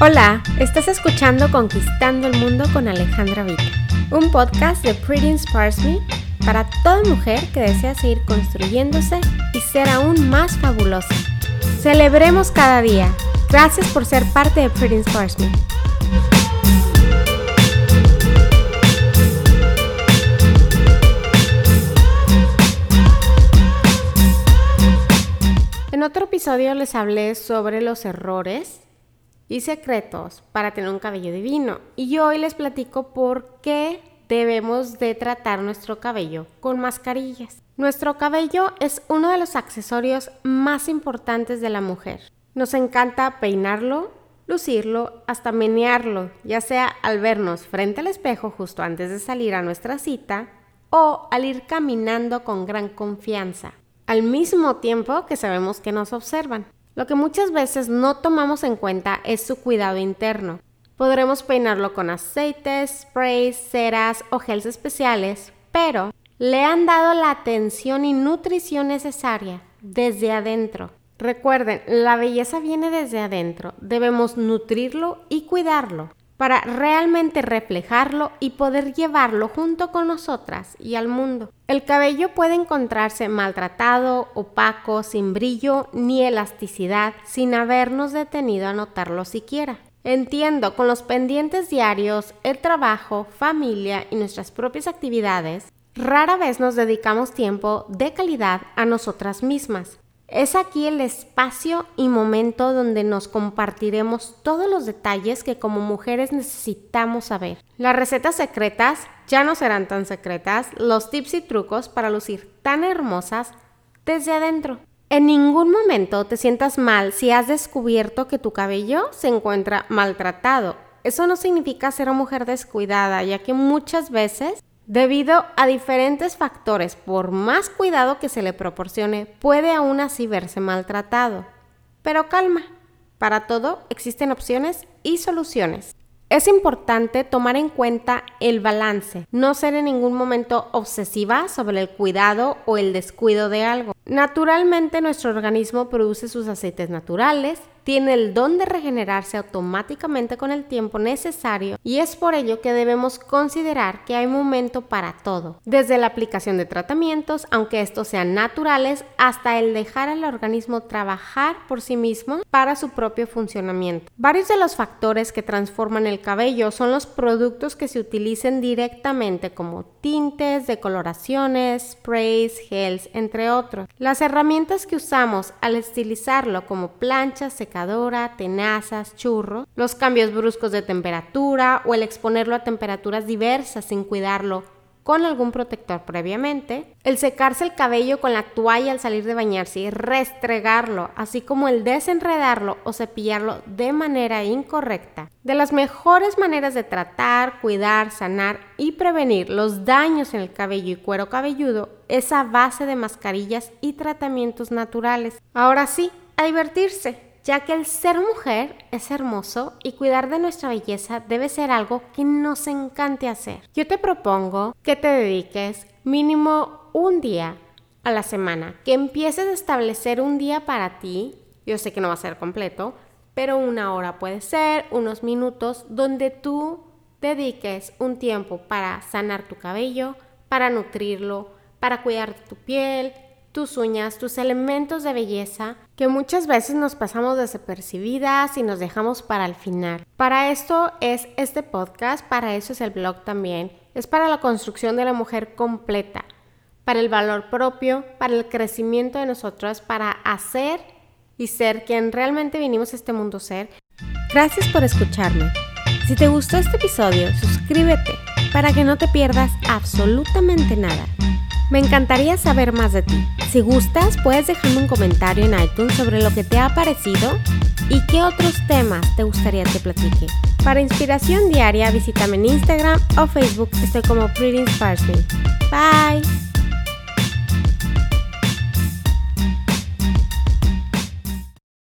Hola, estás escuchando Conquistando el Mundo con Alejandra Vita, un podcast de Pretty Inspires Me para toda mujer que desea seguir construyéndose y ser aún más fabulosa. Celebremos cada día. Gracias por ser parte de Pretty Inspires Me. En otro episodio les hablé sobre los errores y secretos para tener un cabello divino. Y hoy les platico por qué debemos de tratar nuestro cabello con mascarillas. Nuestro cabello es uno de los accesorios más importantes de la mujer. Nos encanta peinarlo, lucirlo, hasta menearlo, ya sea al vernos frente al espejo justo antes de salir a nuestra cita o al ir caminando con gran confianza, al mismo tiempo que sabemos que nos observan. Lo que muchas veces no tomamos en cuenta es su cuidado interno. Podremos peinarlo con aceites, sprays, ceras o gels especiales, pero le han dado la atención y nutrición necesaria desde adentro. Recuerden, la belleza viene desde adentro. Debemos nutrirlo y cuidarlo para realmente reflejarlo y poder llevarlo junto con nosotras y al mundo. El cabello puede encontrarse maltratado, opaco, sin brillo ni elasticidad, sin habernos detenido a notarlo siquiera. Entiendo, con los pendientes diarios, el trabajo, familia y nuestras propias actividades, rara vez nos dedicamos tiempo de calidad a nosotras mismas. Es aquí el espacio y momento donde nos compartiremos todos los detalles que como mujeres necesitamos saber. Las recetas secretas ya no serán tan secretas, los tips y trucos para lucir tan hermosas desde adentro. En ningún momento te sientas mal si has descubierto que tu cabello se encuentra maltratado. Eso no significa ser una mujer descuidada, ya que muchas veces Debido a diferentes factores, por más cuidado que se le proporcione, puede aún así verse maltratado. Pero calma, para todo existen opciones y soluciones. Es importante tomar en cuenta el balance, no ser en ningún momento obsesiva sobre el cuidado o el descuido de algo. Naturalmente nuestro organismo produce sus aceites naturales, tiene el don de regenerarse automáticamente con el tiempo necesario y es por ello que debemos considerar que hay momento para todo, desde la aplicación de tratamientos, aunque estos sean naturales, hasta el dejar al organismo trabajar por sí mismo para su propio funcionamiento. Varios de los factores que transforman el cabello son los productos que se utilicen directamente como tintes, decoloraciones, sprays, gels, entre otros. Las herramientas que usamos al estilizarlo como planchas, tenazas, churro, los cambios bruscos de temperatura o el exponerlo a temperaturas diversas sin cuidarlo con algún protector previamente, el secarse el cabello con la toalla al salir de bañarse y restregarlo, así como el desenredarlo o cepillarlo de manera incorrecta. De las mejores maneras de tratar, cuidar, sanar y prevenir los daños en el cabello y cuero cabelludo es a base de mascarillas y tratamientos naturales. Ahora sí, a divertirse ya que el ser mujer es hermoso y cuidar de nuestra belleza debe ser algo que nos encante hacer. Yo te propongo que te dediques mínimo un día a la semana, que empieces a establecer un día para ti, yo sé que no va a ser completo, pero una hora puede ser, unos minutos, donde tú dediques un tiempo para sanar tu cabello, para nutrirlo, para cuidar tu piel, tus uñas, tus elementos de belleza que muchas veces nos pasamos desapercibidas y nos dejamos para el final. Para esto es este podcast, para eso es el blog también. Es para la construcción de la mujer completa, para el valor propio, para el crecimiento de nosotras, para hacer y ser quien realmente vinimos a este mundo ser. Gracias por escucharme. Si te gustó este episodio, suscríbete para que no te pierdas absolutamente nada. Me encantaría saber más de ti. Si gustas, puedes dejarme un comentario en iTunes sobre lo que te ha parecido y qué otros temas te gustaría que platique. Para inspiración diaria, visítame en Instagram o Facebook. Estoy como Pretty Inspires Bye.